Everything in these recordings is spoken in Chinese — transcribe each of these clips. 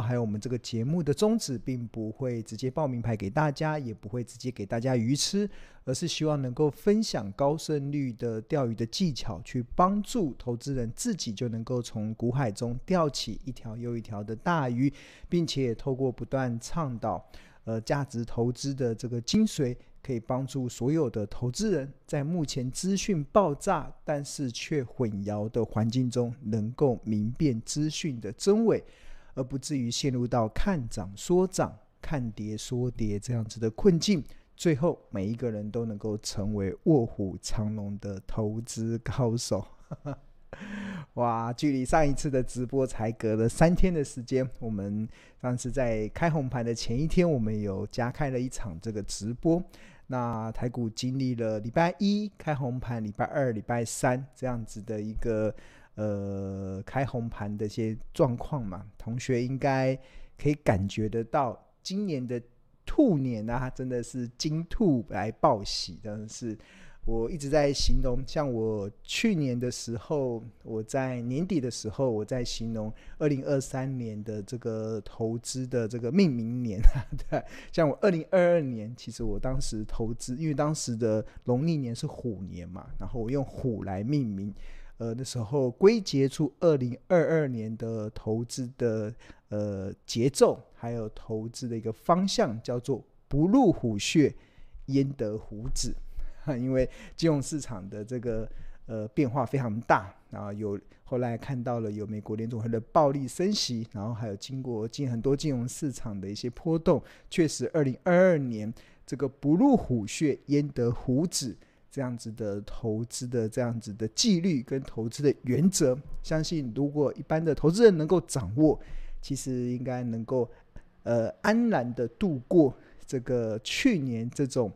还有我们这个节目的宗旨，并不会直接报名牌给大家，也不会直接给大家鱼吃，而是希望能够分享高胜率的钓鱼的技巧，去帮助投资人自己就能够从股海中钓起一条又一条的大鱼，并且透过不断倡导呃价值投资的这个精髓。可以帮助所有的投资人在目前资讯爆炸，但是却混淆的环境中，能够明辨资讯的真伪，而不至于陷入到看涨说涨、看跌说跌这样子的困境。最后，每一个人都能够成为卧虎藏龙的投资高手。哇，距离上一次的直播才隔了三天的时间。我们上次在开红盘的前一天，我们有加开了一场这个直播。那台股经历了礼拜一开红盘，礼拜二、礼拜三这样子的一个呃开红盘的一些状况嘛，同学应该可以感觉得到，今年的兔年啊，真的是金兔来报喜，真的是。我一直在形容，像我去年的时候，我在年底的时候，我在形容二零二三年的这个投资的这个命名年啊。对，像我二零二二年，其实我当时投资，因为当时的农历年是虎年嘛，然后我用虎来命名。呃，那时候归结出二零二二年的投资的呃节奏，还有投资的一个方向，叫做不入虎穴，焉得虎子。因为金融市场的这个呃变化非常大，然后有后来看到了有美国联准会的暴力升息，然后还有经过进很多金融市场的一些波动，确实二零二二年这个不入虎穴焉得虎子这样子的投资的这样子的纪律跟投资的原则，相信如果一般的投资人能够掌握，其实应该能够呃安然的度过这个去年这种。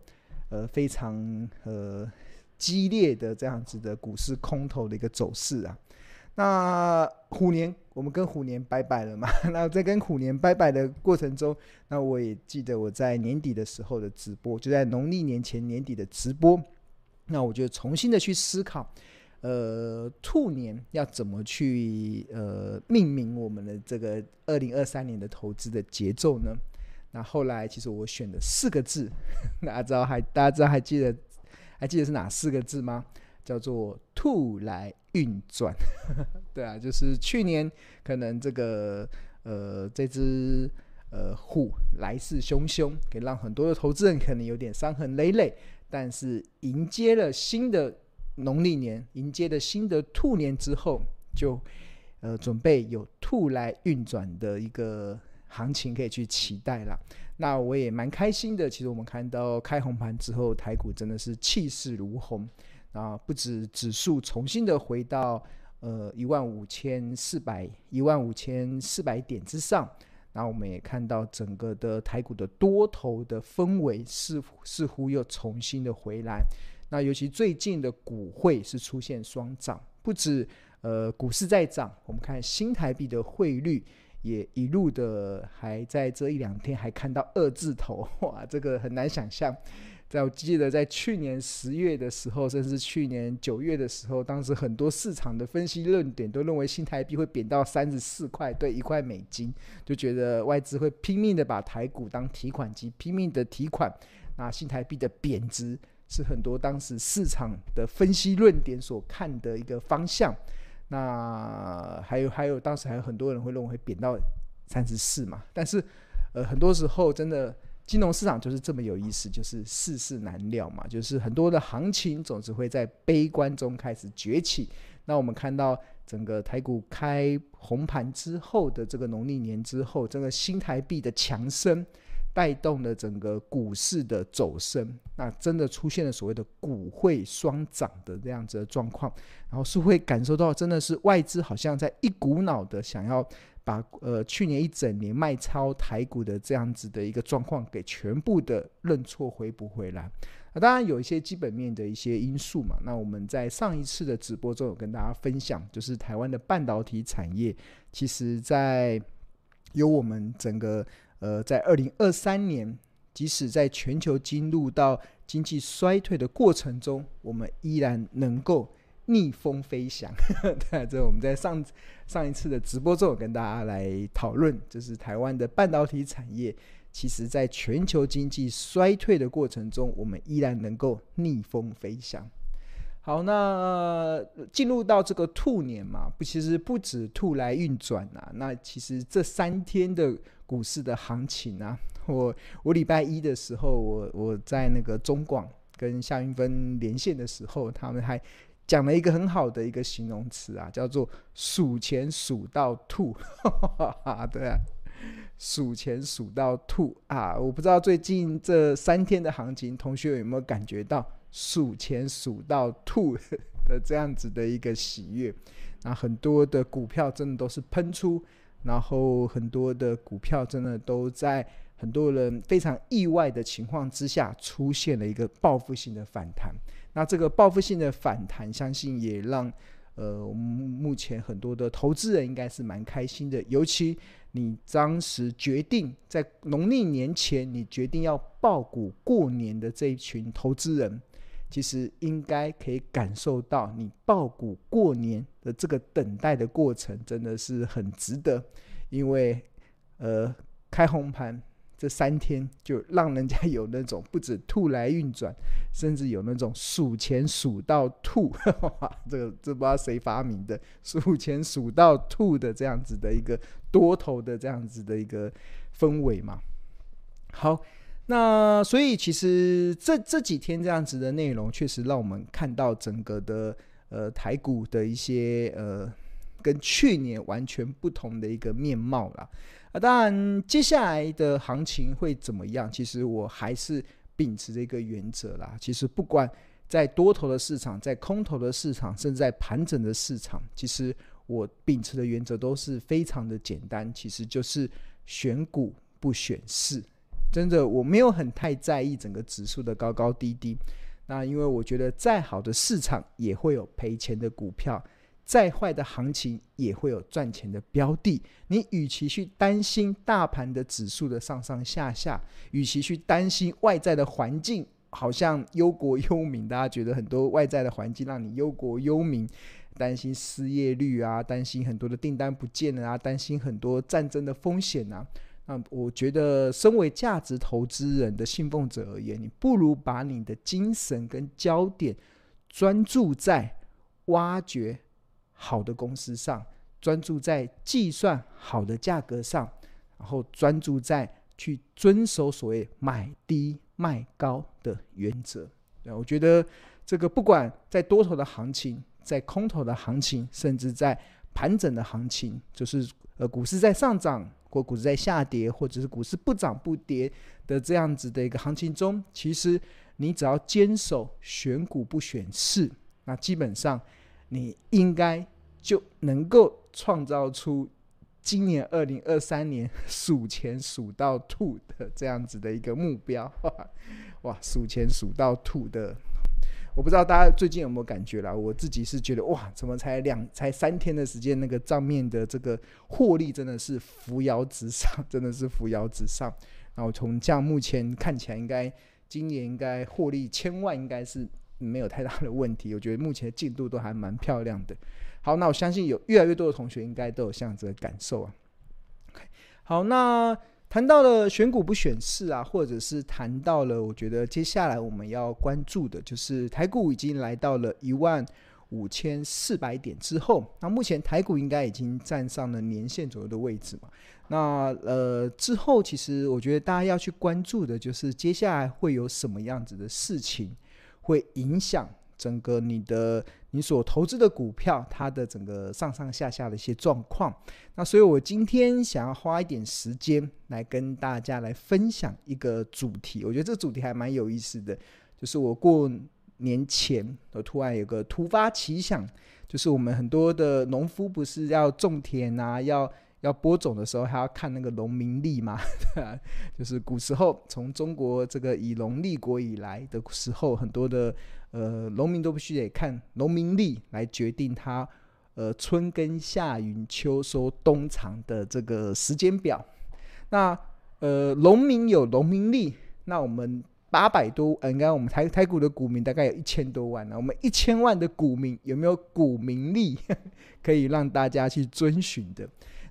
呃，非常呃激烈的这样子的股市空头的一个走势啊。那虎年，我们跟虎年拜拜了嘛？那在跟虎年拜拜的过程中，那我也记得我在年底的时候的直播，就在农历年前年底的直播。那我就重新的去思考，呃，兔年要怎么去呃命名我们的这个二零二三年的投资的节奏呢？那后来，其实我选的四个字，大家知道还大家知道还记得还记得是哪四个字吗？叫做“兔来运转”。对啊，就是去年可能这个呃这只呃虎来势汹汹，可以让很多的投资人可能有点伤痕累累。但是迎接了新的农历年，迎接了新的兔年之后，就呃准备有“兔来运转”的一个。行情可以去期待了，那我也蛮开心的。其实我们看到开红盘之后，台股真的是气势如虹啊！不止指数重新的回到呃一万五千四百一万五千四百点之上，那我们也看到整个的台股的多头的氛围似似乎又重新的回来。那尤其最近的股汇是出现双涨，不止呃股市在涨，我们看新台币的汇率。也一路的还在这一两天还看到二字头，哇，这个很难想象。在我记得在去年十月的时候，甚至去年九月的时候，当时很多市场的分析论点都认为新台币会贬到三十四块对一块美金，就觉得外资会拼命的把台股当提款机，拼命的提款。那新台币的贬值是很多当时市场的分析论点所看的一个方向。那还有还有，当时还有很多人会认为会贬到三十四嘛，但是呃很多时候真的金融市场就是这么有意思，就是世事难料嘛，就是很多的行情总是会在悲观中开始崛起。那我们看到整个台股开红盘之后的这个农历年之后，这个新台币的强升。带动了整个股市的走升，那真的出现了所谓的股汇双涨的这样子的状况，然后是会感受到真的是外资好像在一股脑的想要把呃去年一整年卖超台股的这样子的一个状况给全部的认错回补回来。那当然有一些基本面的一些因素嘛，那我们在上一次的直播中有跟大家分享，就是台湾的半导体产业，其实在有我们整个。呃，在二零二三年，即使在全球进入到经济衰退的过程中，我们依然能够逆风飞翔。对，这我们在上上一次的直播中跟大家来讨论，就是台湾的半导体产业，其实在全球经济衰退的过程中，我们依然能够逆风飞翔。好，那进入到这个兔年嘛，不，其实不止兔来运转啊。那其实这三天的股市的行情啊，我我礼拜一的时候，我我在那个中广跟夏云芬连线的时候，他们还讲了一个很好的一个形容词啊，叫做数钱数到吐。对啊，数钱数到吐啊！我不知道最近这三天的行情，同学有没有感觉到？数钱数到吐 的这样子的一个喜悦，那很多的股票真的都是喷出，然后很多的股票真的都在很多人非常意外的情况之下出现了一个报复性的反弹。那这个报复性的反弹，相信也让呃我们目前很多的投资人应该是蛮开心的。尤其你当时决定在农历年前，你决定要报股过年的这一群投资人。其实应该可以感受到，你抱股过年的这个等待的过程真的是很值得，因为呃开红盘这三天就让人家有那种不止兔来运转，甚至有那种数钱数到吐，哇，这个这不知道谁发明的数钱数到吐的这样子的一个多头的这样子的一个氛围嘛。好。那所以其实这这几天这样子的内容，确实让我们看到整个的呃台股的一些呃跟去年完全不同的一个面貌啦。啊，当然接下来的行情会怎么样？其实我还是秉持这个原则啦。其实不管在多头的市场，在空头的市场，甚至在盘整的市场，其实我秉持的原则都是非常的简单，其实就是选股不选市。真的，我没有很太在意整个指数的高高低低。那因为我觉得，再好的市场也会有赔钱的股票，再坏的行情也会有赚钱的标的。你与其去担心大盘的指数的上上下下，与其去担心外在的环境好像忧国忧民，大家觉得很多外在的环境让你忧国忧民，担心失业率啊，担心很多的订单不见了啊，担心很多战争的风险啊。那我觉得，身为价值投资人的信奉者而言，你不如把你的精神跟焦点专注在挖掘好的公司上，专注在计算好的价格上，然后专注在去遵守所谓买低卖高的原则。对，我觉得这个不管在多头的行情，在空头的行情，甚至在盘整的行情，就是呃股市在上涨。或股市在下跌，或者是股市不涨不跌的这样子的一个行情中，其实你只要坚守选股不选市，那基本上你应该就能够创造出今年二零二三年 数钱数到吐的这样子的一个目标。哇，数钱数到吐的。我不知道大家最近有没有感觉啦？我自己是觉得哇，怎么才两才三天的时间，那个账面的这个获利真的是扶摇直上，真的是扶摇直上。然后从这样目前看起来，应该今年应该获利千万应该是没有太大的问题。我觉得目前进度都还蛮漂亮的。好，那我相信有越来越多的同学应该都有这样子的感受啊。好，那。谈到了选股不选市啊，或者是谈到了，我觉得接下来我们要关注的就是台股已经来到了一万五千四百点之后，那目前台股应该已经站上了年线左右的位置嘛。那呃之后，其实我觉得大家要去关注的就是接下来会有什么样子的事情会影响。整个你的你所投资的股票，它的整个上上下下的一些状况，那所以我今天想要花一点时间来跟大家来分享一个主题，我觉得这个主题还蛮有意思的，就是我过年前我突然有个突发奇想，就是我们很多的农夫不是要种田啊，要要播种的时候还要看那个农民历嘛，就是古时候从中国这个以农立国以来的时候，很多的。呃，农民都必须得看农民历来决定他呃春耕夏耘秋收冬藏的这个时间表。那呃，农民有农民历，那我们八百多，嗯，刚刚我们台台股的股民大概有一千多万呢、我们一千万的股民有没有股民力 可以让大家去遵循的？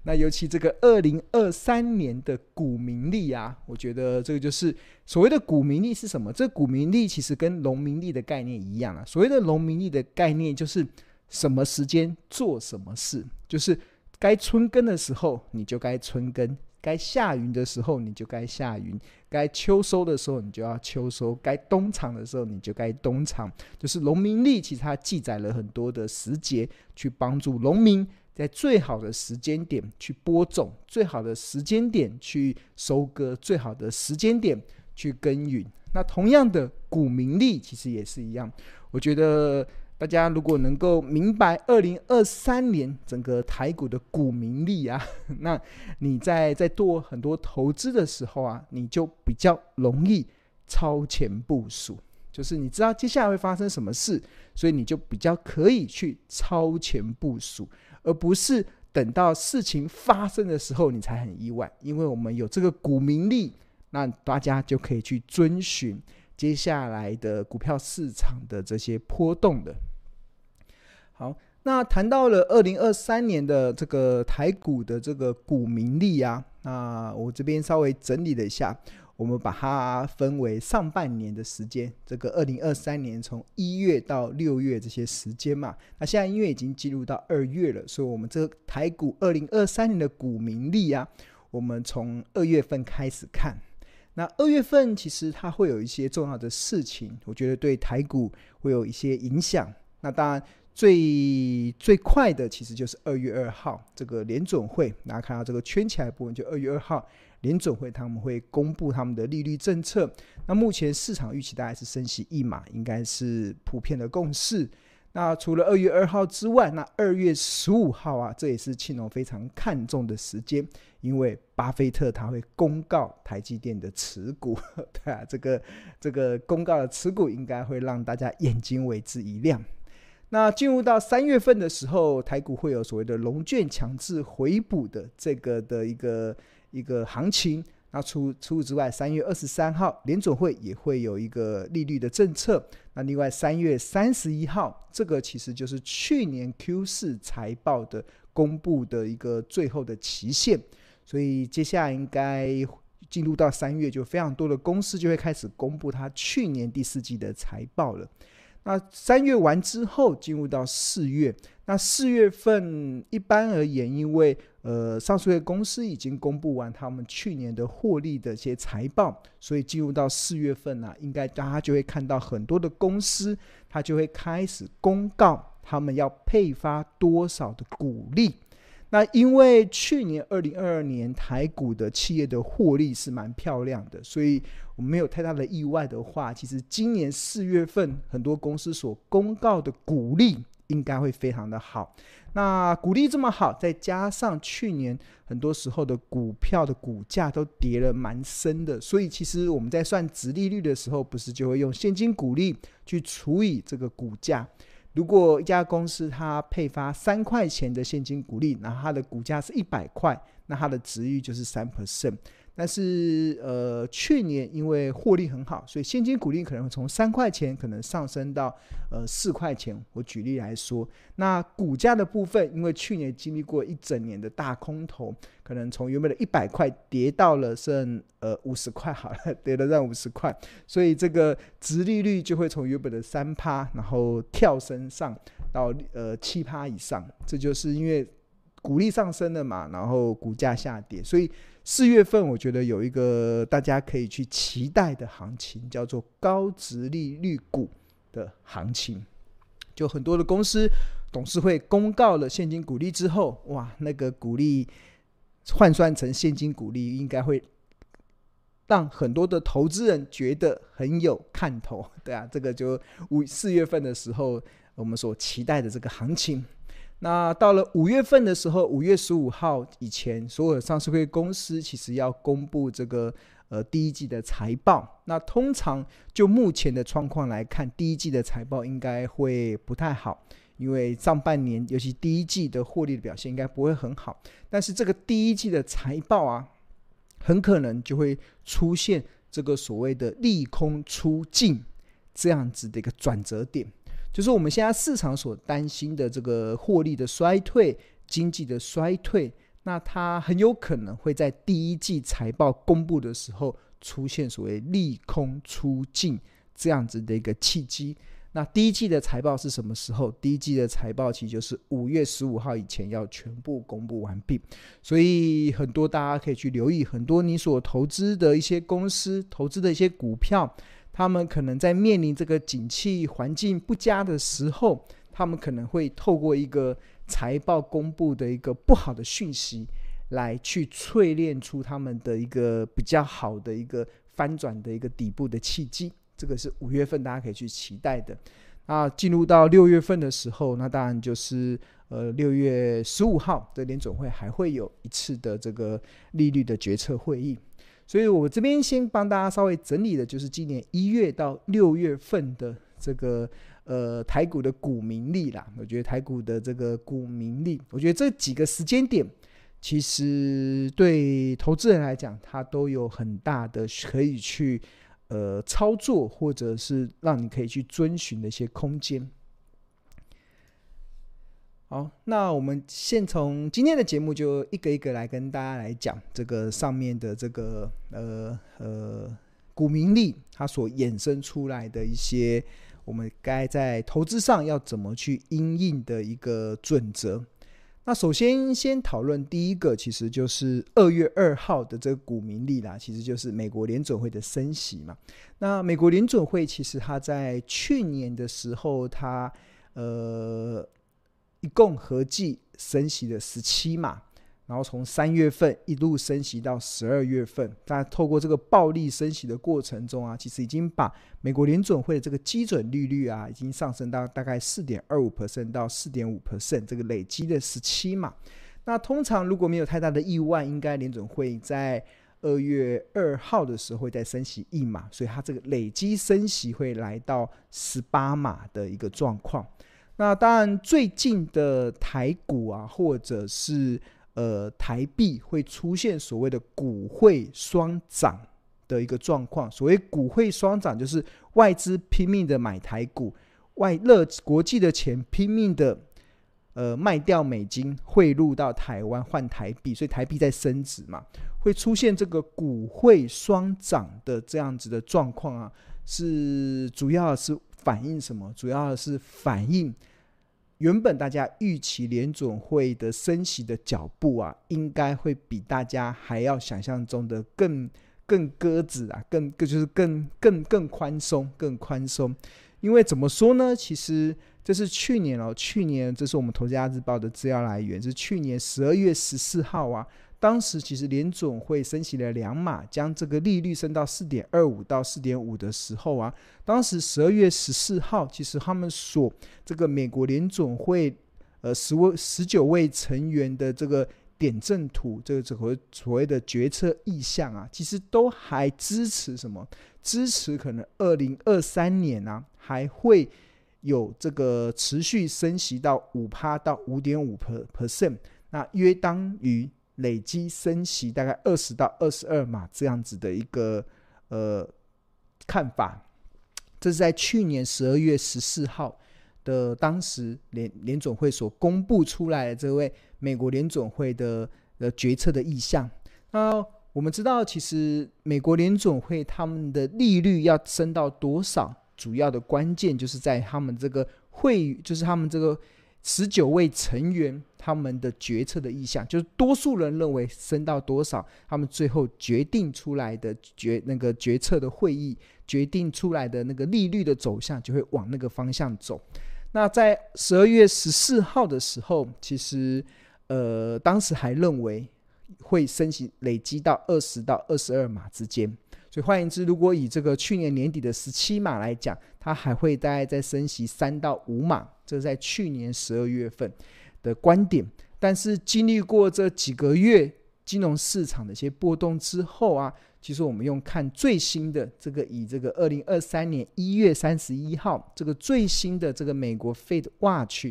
那尤其这个二零二三年的股民利啊，我觉得这个就是所谓的股民利是什么？这股民利其实跟农民利的概念一样啊。所谓的农民利的概念就是什么时间做什么事，就是该春耕的时候你就该春耕，该下耘的时候你就该下耘，该秋收的时候你就要秋收，该冬藏的时候你就该冬藏。就是农民利，其实它记载了很多的时节，去帮助农民。在最好的时间点去播种，最好的时间点去收割，最好的时间点去耕耘。那同样的，股民力其实也是一样。我觉得大家如果能够明白二零二三年整个台股的股民力啊，那你在在做很多投资的时候啊，你就比较容易超前部署。就是你知道接下来会发生什么事，所以你就比较可以去超前部署。而不是等到事情发生的时候你才很意外，因为我们有这个股民力，那大家就可以去遵循接下来的股票市场的这些波动的。好，那谈到了二零二三年的这个台股的这个股民力啊，那我这边稍微整理了一下。我们把它分为上半年的时间，这个二零二三年从一月到六月这些时间嘛。那现在因为已经进入到二月了，所以我们这个台股二零二三年的股民力啊，我们从二月份开始看。那二月份其实它会有一些重要的事情，我觉得对台股会有一些影响。那当然最最快的其实就是二月二号这个联准会，大家看到这个圈起来部分，就二月二号。联准会他们会公布他们的利率政策，那目前市场预期大概是升息一码，应该是普遍的共识。那除了二月二号之外，那二月十五号啊，这也是庆隆非常看重的时间，因为巴菲特他会公告台积电的持股，对啊，这个这个公告的持股应该会让大家眼睛为之一亮。那进入到三月份的时候，台股会有所谓的龙卷强制回补的这个的一个。一个行情，那除除此之外，三月二十三号联总会也会有一个利率的政策。那另外三月三十一号，这个其实就是去年 Q 四财报的公布的一个最后的期限。所以接下来应该进入到三月，就非常多的公司就会开始公布它去年第四季的财报了。那三月完之后，进入到四月。那四月份一般而言，因为呃上市公司已经公布完他们去年的获利的一些财报，所以进入到四月份呢、应该大家就会看到很多的公司，它就会开始公告他们要配发多少的股利。那因为去年二零二二年台股的企业的获利是蛮漂亮的，所以我没有太大的意外的话，其实今年四月份很多公司所公告的股利。应该会非常的好。那股利这么好，再加上去年很多时候的股票的股价都跌了蛮深的，所以其实我们在算殖利率的时候，不是就会用现金股利去除以这个股价。如果一家公司它配发三块钱的现金股利，然后它的股价是一百块，那它的殖利率就是三 percent。但是，呃，去年因为获利很好，所以现金股利可能从三块钱可能上升到呃四块钱。我举例来说，那股价的部分，因为去年经历过一整年的大空头，可能从原本的一百块跌到了剩呃五十块，好了，跌了让五十块，所以这个殖利率就会从原本的三趴，然后跳升上到呃七趴以上。这就是因为股利上升了嘛，然后股价下跌，所以。四月份，我觉得有一个大家可以去期待的行情，叫做高值利率股的行情。就很多的公司董事会公告了现金股利之后，哇，那个股利换算成现金股利，应该会让很多的投资人觉得很有看头。对啊，这个就五四月份的时候，我们所期待的这个行情。那到了五月份的时候，五月十五号以前，所有上市会公司其实要公布这个呃第一季的财报。那通常就目前的状况来看，第一季的财报应该会不太好，因为上半年尤其第一季的获利的表现应该不会很好。但是这个第一季的财报啊，很可能就会出现这个所谓的利空出尽这样子的一个转折点，就是我们现在市场所担心的这个获利的衰退、经济的衰退，那它很有可能会在第一季财报公布的时候出现所谓利空出尽这样子的一个契机。那第一季的财报是什么时候？第一季的财报其实就是五月十五号以前要全部公布完毕，所以很多大家可以去留意，很多你所投资的一些公司、投资的一些股票，他们可能在面临这个景气环境不佳的时候，他们可能会透过一个财报公布的一个不好的讯息，来去淬炼出他们的一个比较好的一个翻转的一个底部的契机。这个是五月份大家可以去期待的。那进入到六月份的时候，那当然就是呃六月十五号的联总会还会有一次的这个利率的决策会议。所以我这边先帮大家稍微整理的，就是今年一月到六月份的这个呃台股的股民利啦。我觉得台股的这个股民利，我觉得这几个时间点，其实对投资人来讲，它都有很大的可以去。呃，操作或者是让你可以去遵循的一些空间。好，那我们先从今天的节目就一个一个来跟大家来讲这个上面的这个呃呃股民利它所衍生出来的一些我们该在投资上要怎么去应应的一个准则。那首先先讨论第一个，其实就是二月二号的这个股民利啦，其实就是美国联准会的升息嘛。那美国联准会其实它在去年的时候，它呃一共合计升息的十七码。然后从三月份一路升息到十二月份，大家透过这个暴力升息的过程中啊，其实已经把美国联准会的这个基准利率啊，已经上升到大概四点二五 percent 到四点五 percent，这个累积的十七码。那通常如果没有太大的意外，应该联准会在二月二号的时候会再升息一码，所以它这个累积升息会来到十八码的一个状况。那当然，最近的台股啊，或者是呃，台币会出现所谓的股汇双涨的一个状况。所谓股汇双涨，就是外资拼命的买台股，外乐国际的钱拼命的呃卖掉美金，汇入到台湾换台币，所以台币在升值嘛，会出现这个股汇双涨的这样子的状况啊，是主要是反映什么？主要是反映。原本大家预期联准会的升息的脚步啊，应该会比大家还要想象中的更更鸽子啊，更更就是更更更宽松，更宽松。因为怎么说呢？其实这是去年哦，去年这是我们《投资家日报》的资料来源，是去年十二月十四号啊。当时其实联总会升息了两码，将这个利率升到四点二五到四点五的时候啊，当时十二月十四号，其实他们所这个美国联总会呃十位十九位成员的这个点阵图，这个所谓所谓的决策意向啊，其实都还支持什么？支持可能二零二三年啊还会有这个持续升息到五趴到五点五 per percent，那约当于。累积升息大概二十到二十二码这样子的一个呃看法，这是在去年十二月十四号的当时联联总会所公布出来的这位美国联总会的呃决策的意向。那我们知道，其实美国联总会他们的利率要升到多少，主要的关键就是在他们这个会，就是他们这个。十九位成员他们的决策的意向，就是多数人认为升到多少，他们最后决定出来的决那个决策的会议决定出来的那个利率的走向就会往那个方向走。那在十二月十四号的时候，其实呃当时还认为会升息累积到二十到二十二码之间。所以换言之，如果以这个去年年底的十七码来讲，它还会大概再升息三到五码，这是在去年十二月份的观点。但是经历过这几个月金融市场的一些波动之后啊，其实我们用看最新的这个，以这个二零二三年一月三十一号这个最新的这个美国 Fed Watch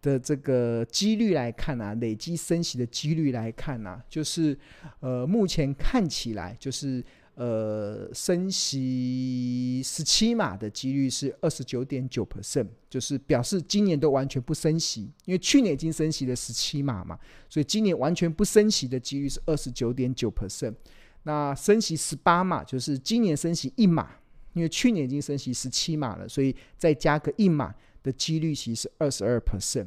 的这个几率来看啊，累积升息的几率来看啊，就是呃目前看起来就是。呃，升息十七码的几率是二十九点九 percent，就是表示今年都完全不升息，因为去年已经升息了十七码嘛，所以今年完全不升息的几率是二十九点九 percent。那升息十八码，就是今年升息一码，因为去年已经升息十七码了，所以再加个一码的几率其实是二十二 percent。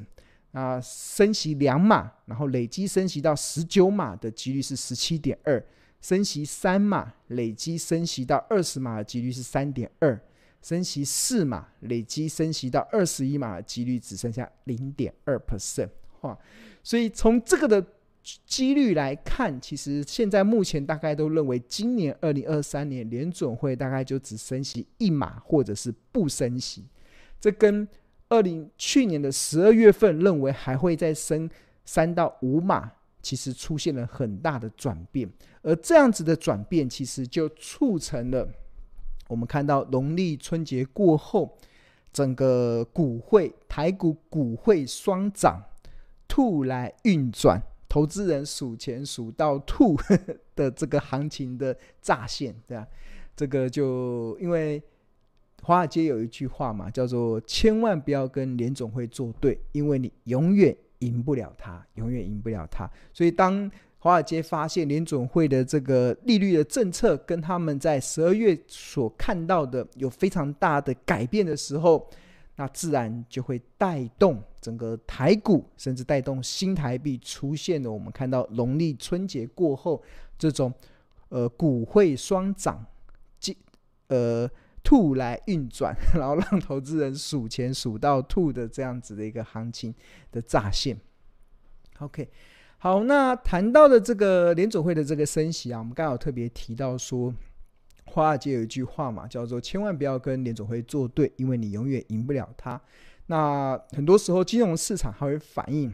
那升息两码，然后累积升息到十九码的几率是十七点二。升息三码，累积升息到二十码的几率是三点二；升息四码，累积升息到二十一码的几率只剩下零点二 percent。哇！所以从这个的几率来看，其实现在目前大概都认为，今年二零二三年联准会大概就只升息一码，或者是不升息。这跟二零去年的十二月份认为还会再升三到五码。其实出现了很大的转变，而这样子的转变，其实就促成了我们看到农历春节过后，整个股汇台股股汇双涨，兔来运转，投资人数钱数到吐的 这个行情的乍现，对吧？这个就因为华尔街有一句话嘛，叫做“千万不要跟联总会作对”，因为你永远。赢不了他，永远赢不了他。所以，当华尔街发现联准会的这个利率的政策跟他们在十二月所看到的有非常大的改变的时候，那自然就会带动整个台股，甚至带动新台币出现了。我们看到农历春节过后这种呃股汇双涨，即呃。兔来运转，然后让投资人数钱数到吐的这样子的一个行情的乍现。OK，好，那谈到的这个联总会的这个升息啊，我们刚好特别提到说，华尔街有一句话嘛，叫做“千万不要跟联总会作对，因为你永远赢不了他”。那很多时候金融市场还会反映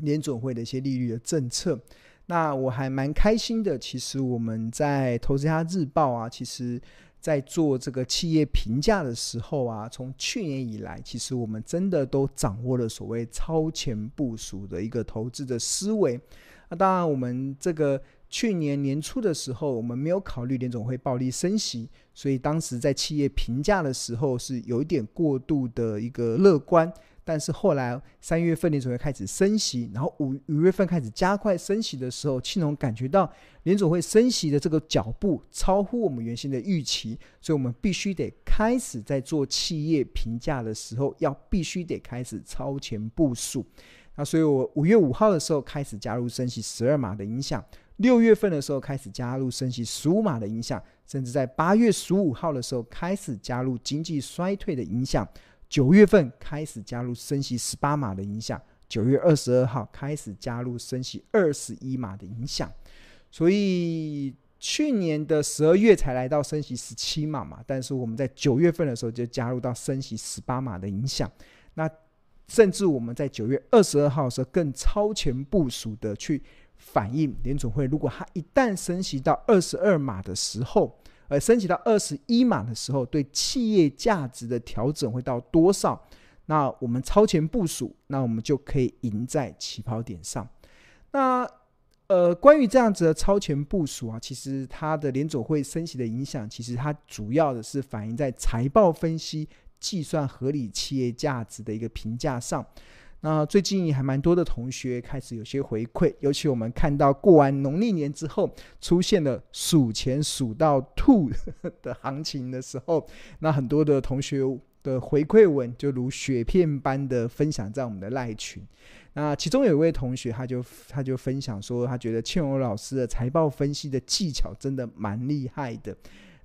联总会的一些利率的政策。那我还蛮开心的，其实我们在《投资家日报》啊，其实。在做这个企业评价的时候啊，从去年以来，其实我们真的都掌握了所谓超前部署的一个投资的思维。那当然，我们这个去年年初的时候，我们没有考虑联总会暴力升息，所以当时在企业评价的时候是有一点过度的一个乐观。但是后来三月份联总会开始升息，然后五五月份开始加快升息的时候，庆隆感觉到联总会升息的这个脚步超乎我们原先的预期，所以我们必须得开始在做企业评价的时候，要必须得开始超前部署。那所以我五月五号的时候开始加入升息十二码的影响，六月份的时候开始加入升息十五码的影响，甚至在八月十五号的时候开始加入经济衰退的影响。九月份开始加入升息十八码的影响，九月二十二号开始加入升息二十一码的影响，所以去年的十二月才来到升息十七码嘛，但是我们在九月份的时候就加入到升息十八码的影响，那甚至我们在九月二十二号的时候更超前部署的去反映联准会，如果它一旦升息到二十二码的时候。而升级到二十一码的时候，对企业价值的调整会到多少？那我们超前部署，那我们就可以赢在起跑点上。那呃，关于这样子的超前部署啊，其实它的联总会升级的影响，其实它主要的是反映在财报分析、计算合理企业价值的一个评价上。那最近还蛮多的同学开始有些回馈，尤其我们看到过完农历年之后，出现了数钱数到吐的行情的时候，那很多的同学的回馈文就如雪片般的分享在我们的赖群。那其中有一位同学，他就他就分享说，他觉得庆荣老师的财报分析的技巧真的蛮厉害的。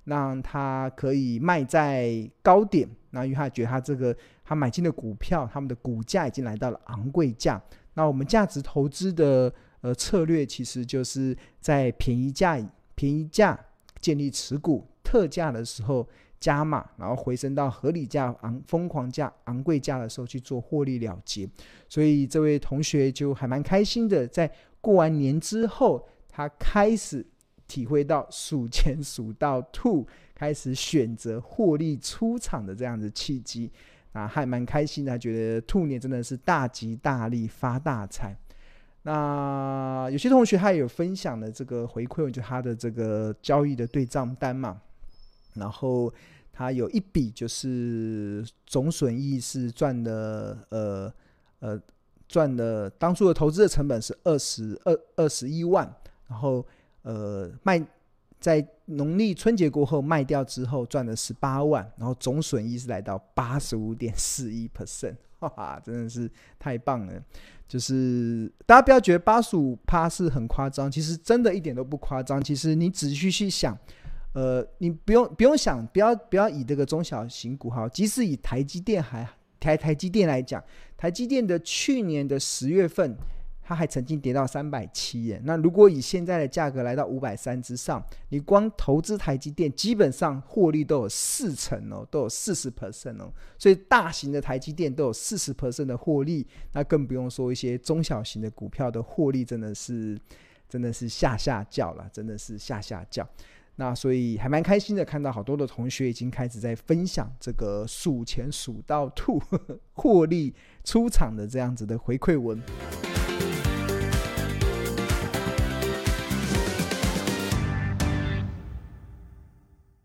让他可以卖在高点，那因为他觉得他这个他买进的股票，他们的股价已经来到了昂贵价。那我们价值投资的呃策略，其实就是在便宜价便宜价建立持股，特价的时候加码，然后回升到合理价昂疯狂价昂贵价的时候去做获利了结。所以这位同学就还蛮开心的，在过完年之后，他开始。体会到数钱数到吐，开始选择获利出场的这样的契机啊，还蛮开心的。觉得兔年真的是大吉大利发大财。那有些同学他也有分享的这个回馈，就他的这个交易的对账单嘛，然后他有一笔就是总损益是赚的，呃呃赚的当初的投资的成本是二十二二十一万，然后呃卖在农历春节过后卖掉之后赚了十八万，然后总损益是来到八十五点四一 percent，哈哈，真的是太棒了。就是大家不要觉得八十五趴是很夸张，其实真的一点都不夸张。其实你仔细去想，呃，你不用不用想，不要不要以这个中小型股哈，即使以台积电还台台积电来讲，台积电的去年的十月份。它还曾经跌到三百七耶，那如果以现在的价格来到五百三之上，你光投资台积电，基本上获利都有四成哦，都有四十 percent 哦，所以大型的台积电都有四十 percent 的获利，那更不用说一些中小型的股票的获利，真的是真的是吓吓叫了，真的是吓吓叫。那所以还蛮开心的，看到好多的同学已经开始在分享这个数钱数到吐 获利出场的这样子的回馈文。